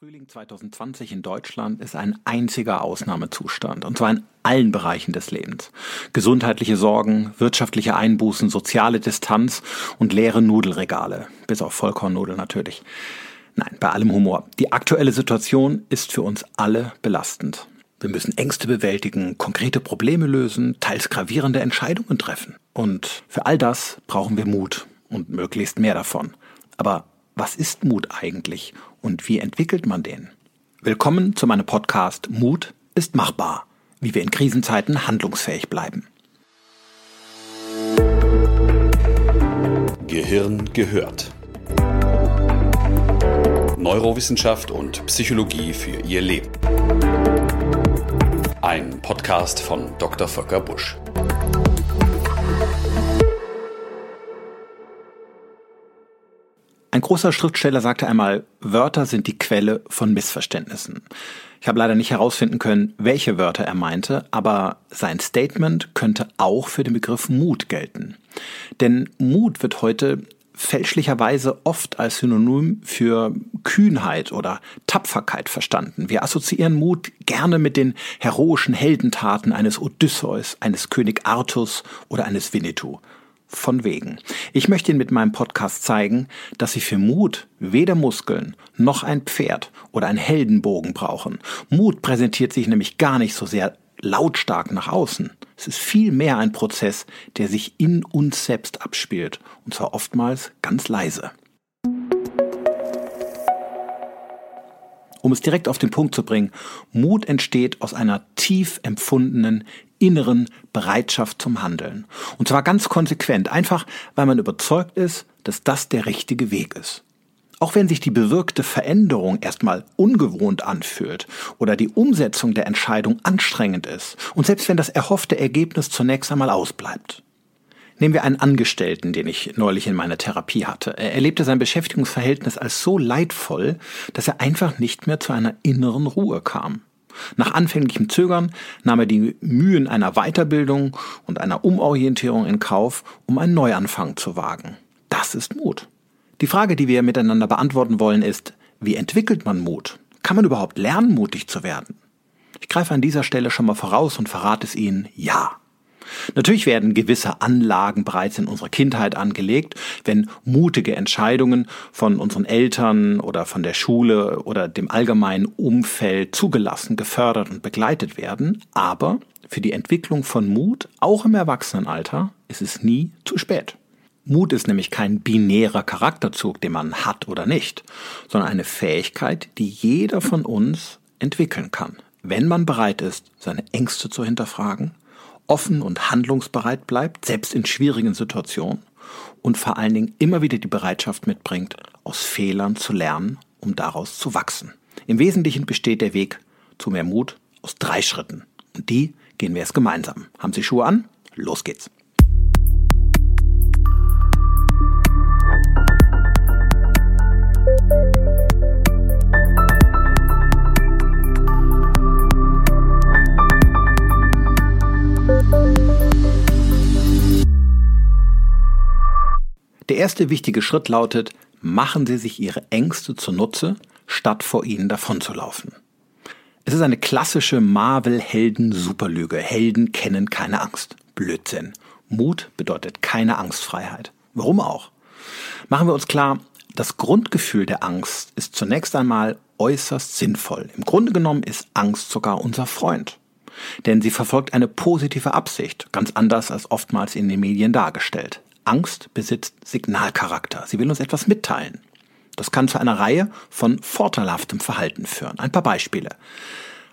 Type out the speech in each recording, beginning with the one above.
Frühling 2020 in Deutschland ist ein einziger Ausnahmezustand, und zwar in allen Bereichen des Lebens. Gesundheitliche Sorgen, wirtschaftliche Einbußen, soziale Distanz und leere Nudelregale, bis auf Vollkornnudeln natürlich. Nein, bei allem Humor. Die aktuelle Situation ist für uns alle belastend. Wir müssen Ängste bewältigen, konkrete Probleme lösen, teils gravierende Entscheidungen treffen. Und für all das brauchen wir Mut und möglichst mehr davon. Aber was ist Mut eigentlich und wie entwickelt man den? Willkommen zu meinem Podcast Mut ist machbar, wie wir in Krisenzeiten handlungsfähig bleiben. Gehirn gehört. Neurowissenschaft und Psychologie für Ihr Leben. Ein Podcast von Dr. Volker Busch. Ein großer Schriftsteller sagte einmal, Wörter sind die Quelle von Missverständnissen. Ich habe leider nicht herausfinden können, welche Wörter er meinte, aber sein Statement könnte auch für den Begriff Mut gelten. Denn Mut wird heute fälschlicherweise oft als Synonym für Kühnheit oder Tapferkeit verstanden. Wir assoziieren Mut gerne mit den heroischen Heldentaten eines Odysseus, eines König Artus oder eines Winnetou von wegen. Ich möchte Ihnen mit meinem Podcast zeigen, dass Sie für Mut weder Muskeln noch ein Pferd oder einen Heldenbogen brauchen. Mut präsentiert sich nämlich gar nicht so sehr lautstark nach außen. Es ist vielmehr ein Prozess, der sich in uns selbst abspielt, und zwar oftmals ganz leise. Um es direkt auf den Punkt zu bringen, Mut entsteht aus einer tief empfundenen inneren Bereitschaft zum Handeln. Und zwar ganz konsequent, einfach weil man überzeugt ist, dass das der richtige Weg ist. Auch wenn sich die bewirkte Veränderung erstmal ungewohnt anfühlt oder die Umsetzung der Entscheidung anstrengend ist und selbst wenn das erhoffte Ergebnis zunächst einmal ausbleibt. Nehmen wir einen Angestellten, den ich neulich in meiner Therapie hatte. Er erlebte sein Beschäftigungsverhältnis als so leidvoll, dass er einfach nicht mehr zu einer inneren Ruhe kam. Nach anfänglichem Zögern nahm er die Mühen einer Weiterbildung und einer Umorientierung in Kauf, um einen Neuanfang zu wagen. Das ist Mut. Die Frage, die wir miteinander beantworten wollen, ist, wie entwickelt man Mut? Kann man überhaupt lernen, mutig zu werden? Ich greife an dieser Stelle schon mal voraus und verrate es Ihnen, ja. Natürlich werden gewisse Anlagen bereits in unserer Kindheit angelegt, wenn mutige Entscheidungen von unseren Eltern oder von der Schule oder dem allgemeinen Umfeld zugelassen, gefördert und begleitet werden. Aber für die Entwicklung von Mut, auch im Erwachsenenalter, ist es nie zu spät. Mut ist nämlich kein binärer Charakterzug, den man hat oder nicht, sondern eine Fähigkeit, die jeder von uns entwickeln kann, wenn man bereit ist, seine Ängste zu hinterfragen, offen und handlungsbereit bleibt, selbst in schwierigen Situationen und vor allen Dingen immer wieder die Bereitschaft mitbringt, aus Fehlern zu lernen, um daraus zu wachsen. Im Wesentlichen besteht der Weg zu mehr Mut aus drei Schritten. Und die gehen wir jetzt gemeinsam. Haben Sie Schuhe an? Los geht's. Der erste wichtige Schritt lautet, machen Sie sich Ihre Ängste zunutze, statt vor ihnen davonzulaufen. Es ist eine klassische Marvel-Helden-Superlüge. Helden kennen keine Angst. Blödsinn. Mut bedeutet keine Angstfreiheit. Warum auch? Machen wir uns klar, das Grundgefühl der Angst ist zunächst einmal äußerst sinnvoll. Im Grunde genommen ist Angst sogar unser Freund. Denn sie verfolgt eine positive Absicht, ganz anders als oftmals in den Medien dargestellt. Angst besitzt Signalcharakter. Sie will uns etwas mitteilen. Das kann zu einer Reihe von vorteilhaftem Verhalten führen. Ein paar Beispiele.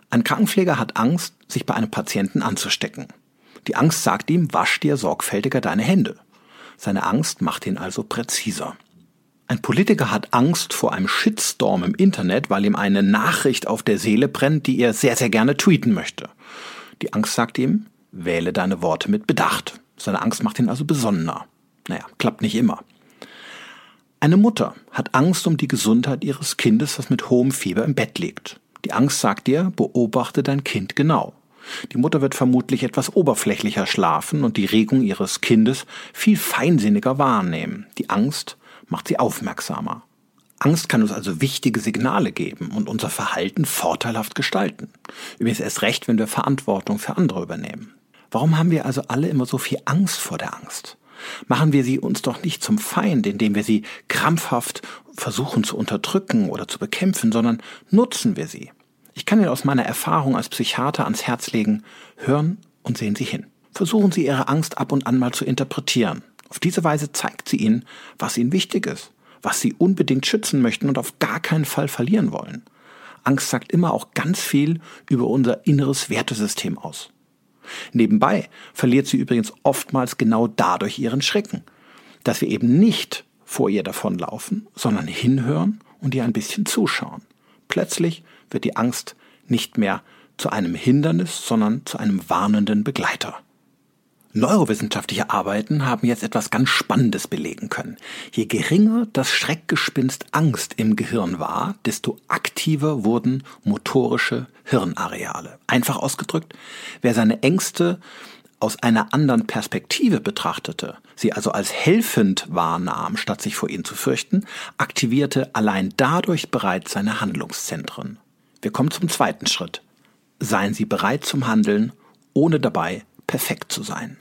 Ein Krankenpfleger hat Angst, sich bei einem Patienten anzustecken. Die Angst sagt ihm, wasch dir sorgfältiger deine Hände. Seine Angst macht ihn also präziser. Ein Politiker hat Angst vor einem Shitstorm im Internet, weil ihm eine Nachricht auf der Seele brennt, die er sehr, sehr gerne tweeten möchte. Die Angst sagt ihm, wähle deine Worte mit Bedacht. Seine Angst macht ihn also besonnener. Naja, klappt nicht immer. Eine Mutter hat Angst um die Gesundheit ihres Kindes, das mit hohem Fieber im Bett liegt. Die Angst sagt ihr, beobachte dein Kind genau. Die Mutter wird vermutlich etwas oberflächlicher schlafen und die Regung ihres Kindes viel feinsinniger wahrnehmen. Die Angst macht sie aufmerksamer. Angst kann uns also wichtige Signale geben und unser Verhalten vorteilhaft gestalten. Übrigens erst recht, wenn wir Verantwortung für andere übernehmen. Warum haben wir also alle immer so viel Angst vor der Angst? Machen wir sie uns doch nicht zum Feind, indem wir sie krampfhaft versuchen zu unterdrücken oder zu bekämpfen, sondern nutzen wir sie. Ich kann Ihnen aus meiner Erfahrung als Psychiater ans Herz legen, hören und sehen Sie hin. Versuchen Sie Ihre Angst ab und an mal zu interpretieren. Auf diese Weise zeigt sie Ihnen, was Ihnen wichtig ist, was Sie unbedingt schützen möchten und auf gar keinen Fall verlieren wollen. Angst sagt immer auch ganz viel über unser inneres Wertesystem aus. Nebenbei verliert sie übrigens oftmals genau dadurch ihren Schrecken, dass wir eben nicht vor ihr davonlaufen, sondern hinhören und ihr ein bisschen zuschauen. Plötzlich wird die Angst nicht mehr zu einem Hindernis, sondern zu einem warnenden Begleiter. Neurowissenschaftliche Arbeiten haben jetzt etwas ganz Spannendes belegen können. Je geringer das Schreckgespinst Angst im Gehirn war, desto aktiver wurden motorische Hirnareale. Einfach ausgedrückt, wer seine Ängste aus einer anderen Perspektive betrachtete, sie also als helfend wahrnahm, statt sich vor ihnen zu fürchten, aktivierte allein dadurch bereits seine Handlungszentren. Wir kommen zum zweiten Schritt. Seien Sie bereit zum Handeln, ohne dabei perfekt zu sein.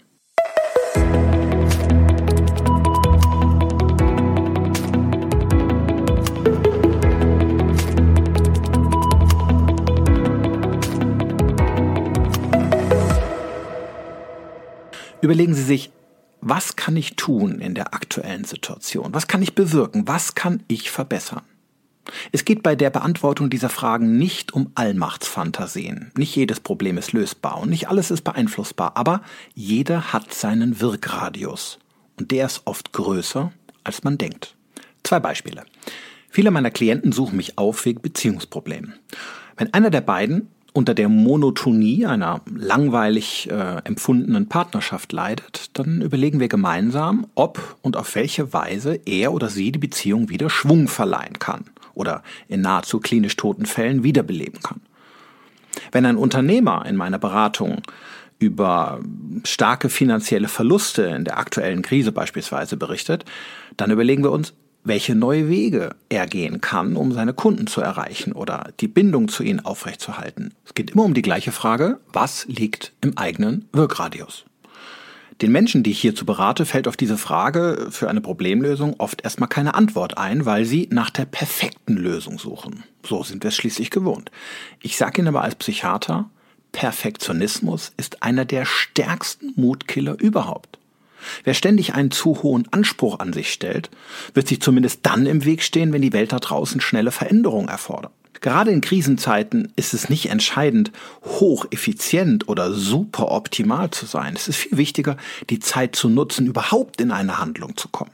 Überlegen Sie sich, was kann ich tun in der aktuellen Situation? Was kann ich bewirken? Was kann ich verbessern? Es geht bei der Beantwortung dieser Fragen nicht um Allmachtsfantasien. Nicht jedes Problem ist lösbar und nicht alles ist beeinflussbar, aber jeder hat seinen Wirkradius. Und der ist oft größer, als man denkt. Zwei Beispiele. Viele meiner Klienten suchen mich auf wegen Beziehungsproblemen. Wenn einer der beiden unter der Monotonie einer langweilig äh, empfundenen Partnerschaft leidet, dann überlegen wir gemeinsam, ob und auf welche Weise er oder sie die Beziehung wieder Schwung verleihen kann oder in nahezu klinisch toten Fällen wiederbeleben kann. Wenn ein Unternehmer in meiner Beratung über starke finanzielle Verluste in der aktuellen Krise beispielsweise berichtet, dann überlegen wir uns, welche neue Wege er gehen kann, um seine Kunden zu erreichen oder die Bindung zu ihnen aufrechtzuerhalten. Es geht immer um die gleiche Frage, was liegt im eigenen Wirkradius? Den Menschen, die ich hierzu berate, fällt auf diese Frage für eine Problemlösung oft erstmal keine Antwort ein, weil sie nach der perfekten Lösung suchen. So sind wir es schließlich gewohnt. Ich sage Ihnen aber als Psychiater, Perfektionismus ist einer der stärksten Mutkiller überhaupt. Wer ständig einen zu hohen Anspruch an sich stellt, wird sich zumindest dann im Weg stehen, wenn die Welt da draußen schnelle Veränderungen erfordert. Gerade in Krisenzeiten ist es nicht entscheidend, hocheffizient oder super optimal zu sein. Es ist viel wichtiger, die Zeit zu nutzen, überhaupt in eine Handlung zu kommen.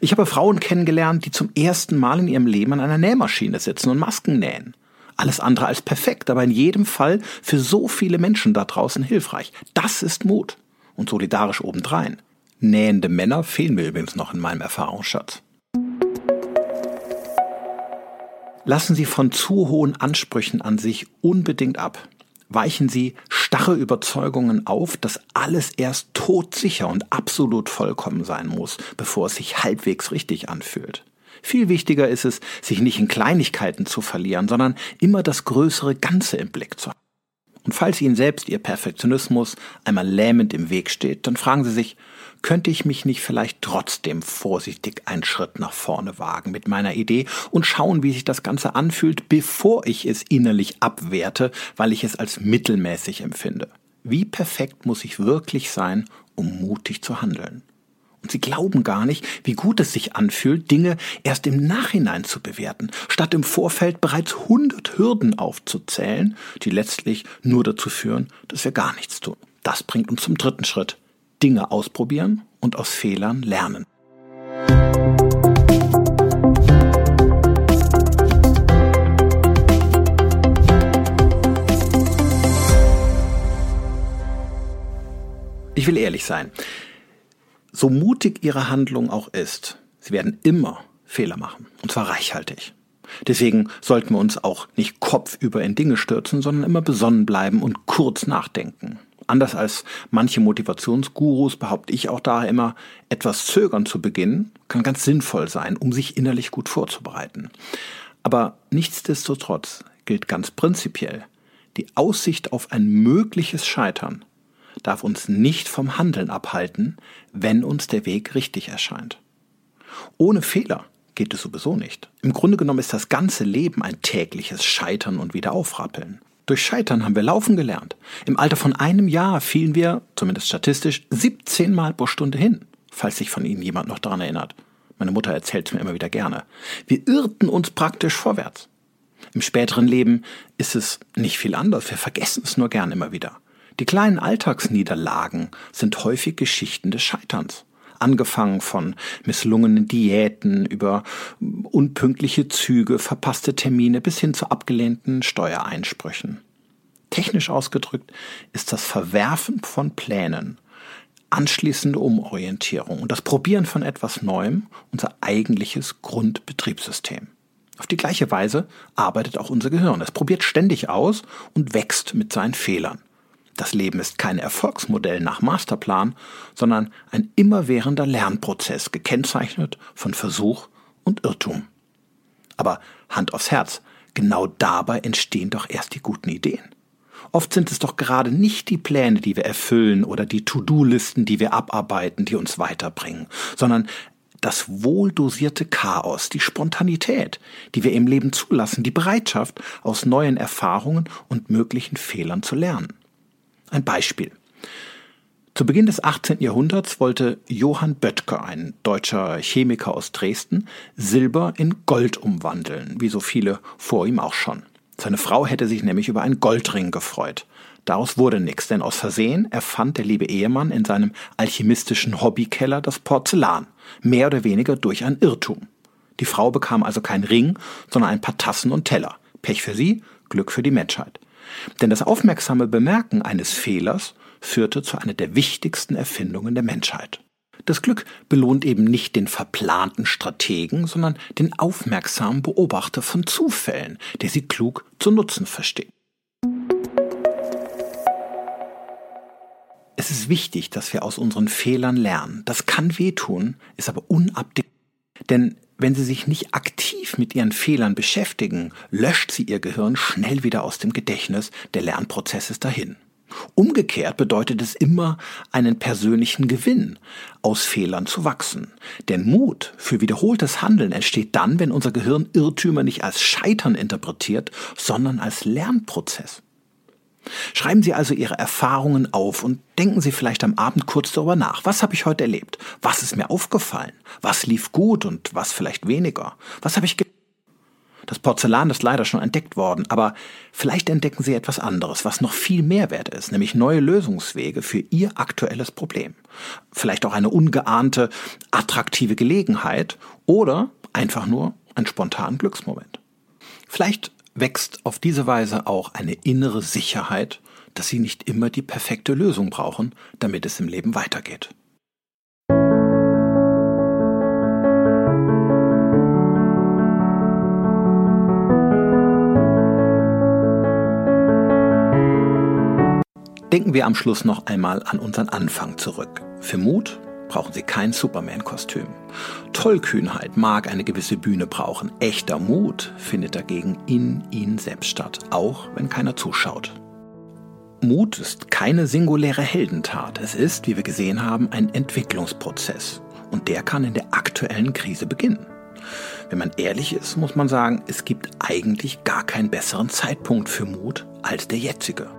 Ich habe Frauen kennengelernt, die zum ersten Mal in ihrem Leben an einer Nähmaschine sitzen und Masken nähen. Alles andere als perfekt, aber in jedem Fall für so viele Menschen da draußen hilfreich. Das ist Mut und solidarisch obendrein. Nähende Männer fehlen mir übrigens noch in meinem Erfahrungsschatz. Lassen Sie von zu hohen Ansprüchen an sich unbedingt ab. Weichen Sie starre Überzeugungen auf, dass alles erst todsicher und absolut vollkommen sein muss, bevor es sich halbwegs richtig anfühlt. Viel wichtiger ist es, sich nicht in Kleinigkeiten zu verlieren, sondern immer das größere Ganze im Blick zu haben. Und falls Ihnen selbst Ihr Perfektionismus einmal lähmend im Weg steht, dann fragen Sie sich, könnte ich mich nicht vielleicht trotzdem vorsichtig einen Schritt nach vorne wagen mit meiner Idee und schauen, wie sich das Ganze anfühlt, bevor ich es innerlich abwerte, weil ich es als mittelmäßig empfinde. Wie perfekt muss ich wirklich sein, um mutig zu handeln? Und sie glauben gar nicht, wie gut es sich anfühlt, Dinge erst im Nachhinein zu bewerten, statt im Vorfeld bereits hundert Hürden aufzuzählen, die letztlich nur dazu führen, dass wir gar nichts tun. Das bringt uns zum dritten Schritt. Dinge ausprobieren und aus Fehlern lernen. Ich will ehrlich sein. So mutig ihre Handlung auch ist, sie werden immer Fehler machen. Und zwar reichhaltig. Deswegen sollten wir uns auch nicht kopfüber in Dinge stürzen, sondern immer besonnen bleiben und kurz nachdenken. Anders als manche Motivationsgurus behaupte ich auch daher immer, etwas zögern zu beginnen kann ganz sinnvoll sein, um sich innerlich gut vorzubereiten. Aber nichtsdestotrotz gilt ganz prinzipiell, die Aussicht auf ein mögliches Scheitern darf uns nicht vom Handeln abhalten, wenn uns der Weg richtig erscheint. Ohne Fehler geht es sowieso nicht. Im Grunde genommen ist das ganze Leben ein tägliches Scheitern und Wiederaufrappeln. Durch Scheitern haben wir laufen gelernt. Im Alter von einem Jahr fielen wir, zumindest statistisch, 17 Mal pro Stunde hin, falls sich von Ihnen jemand noch daran erinnert. Meine Mutter erzählt es mir immer wieder gerne. Wir irrten uns praktisch vorwärts. Im späteren Leben ist es nicht viel anders. Wir vergessen es nur gern immer wieder. Die kleinen Alltagsniederlagen sind häufig Geschichten des Scheiterns. Angefangen von misslungenen Diäten über unpünktliche Züge, verpasste Termine bis hin zu abgelehnten Steuereinsprüchen. Technisch ausgedrückt ist das Verwerfen von Plänen, anschließende Umorientierung und das Probieren von etwas Neuem unser eigentliches Grundbetriebssystem. Auf die gleiche Weise arbeitet auch unser Gehirn. Es probiert ständig aus und wächst mit seinen Fehlern. Das Leben ist kein Erfolgsmodell nach Masterplan, sondern ein immerwährender Lernprozess, gekennzeichnet von Versuch und Irrtum. Aber Hand aufs Herz, genau dabei entstehen doch erst die guten Ideen. Oft sind es doch gerade nicht die Pläne, die wir erfüllen oder die To-Do-Listen, die wir abarbeiten, die uns weiterbringen, sondern das wohldosierte Chaos, die Spontanität, die wir im Leben zulassen, die Bereitschaft, aus neuen Erfahrungen und möglichen Fehlern zu lernen. Ein Beispiel. Zu Beginn des 18. Jahrhunderts wollte Johann Böttger, ein deutscher Chemiker aus Dresden, Silber in Gold umwandeln, wie so viele vor ihm auch schon. Seine Frau hätte sich nämlich über einen Goldring gefreut. Daraus wurde nichts, denn aus Versehen erfand der liebe Ehemann in seinem alchemistischen Hobbykeller das Porzellan, mehr oder weniger durch ein Irrtum. Die Frau bekam also kein Ring, sondern ein paar Tassen und Teller. Pech für sie, Glück für die Menschheit. Denn das aufmerksame Bemerken eines Fehlers führte zu einer der wichtigsten Erfindungen der Menschheit. Das Glück belohnt eben nicht den verplanten Strategen, sondern den aufmerksamen Beobachter von Zufällen, der sie klug zu nutzen versteht. Es ist wichtig, dass wir aus unseren Fehlern lernen. Das kann wehtun, ist aber unabdingbar. Denn wenn Sie sich nicht aktiv mit Ihren Fehlern beschäftigen, löscht sie Ihr Gehirn schnell wieder aus dem Gedächtnis, der Lernprozess ist dahin. Umgekehrt bedeutet es immer einen persönlichen Gewinn, aus Fehlern zu wachsen. Denn Mut für wiederholtes Handeln entsteht dann, wenn unser Gehirn Irrtümer nicht als Scheitern interpretiert, sondern als Lernprozess. Schreiben Sie also Ihre Erfahrungen auf und denken Sie vielleicht am Abend kurz darüber nach. Was habe ich heute erlebt? Was ist mir aufgefallen? Was lief gut und was vielleicht weniger? Was habe ich ge das Porzellan ist leider schon entdeckt worden, aber vielleicht entdecken Sie etwas anderes, was noch viel mehr wert ist, nämlich neue Lösungswege für Ihr aktuelles Problem. Vielleicht auch eine ungeahnte, attraktive Gelegenheit oder einfach nur ein spontanen Glücksmoment. Vielleicht wächst auf diese Weise auch eine innere Sicherheit, dass sie nicht immer die perfekte Lösung brauchen, damit es im Leben weitergeht. Denken wir am Schluss noch einmal an unseren Anfang zurück. Für Mut brauchen Sie kein Superman-Kostüm. Tollkühnheit mag eine gewisse Bühne brauchen. Echter Mut findet dagegen in Ihnen selbst statt, auch wenn keiner zuschaut. Mut ist keine singuläre Heldentat. Es ist, wie wir gesehen haben, ein Entwicklungsprozess. Und der kann in der aktuellen Krise beginnen. Wenn man ehrlich ist, muss man sagen, es gibt eigentlich gar keinen besseren Zeitpunkt für Mut als der jetzige.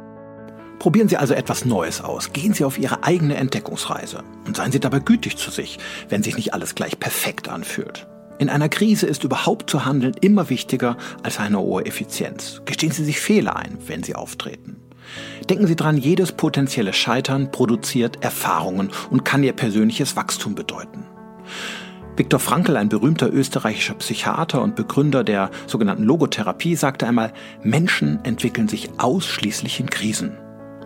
Probieren Sie also etwas Neues aus. Gehen Sie auf Ihre eigene Entdeckungsreise. Und seien Sie dabei gütig zu sich, wenn sich nicht alles gleich perfekt anfühlt. In einer Krise ist überhaupt zu handeln immer wichtiger als eine hohe Effizienz. Gestehen Sie sich Fehler ein, wenn sie auftreten. Denken Sie dran, jedes potenzielle Scheitern produziert Erfahrungen und kann Ihr persönliches Wachstum bedeuten. Viktor Frankl, ein berühmter österreichischer Psychiater und Begründer der sogenannten Logotherapie, sagte einmal, Menschen entwickeln sich ausschließlich in Krisen.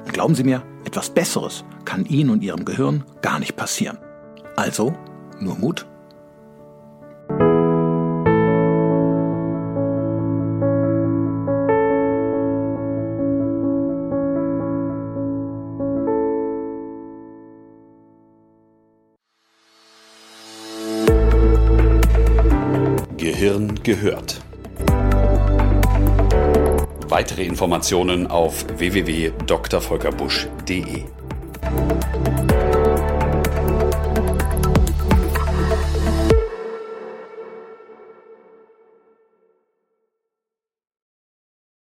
Und Glauben Sie mir, etwas Besseres kann Ihnen und Ihrem Gehirn gar nicht passieren. Also nur Mut. Gehirn gehört. Weitere Informationen auf www.drvolkerbusch.de.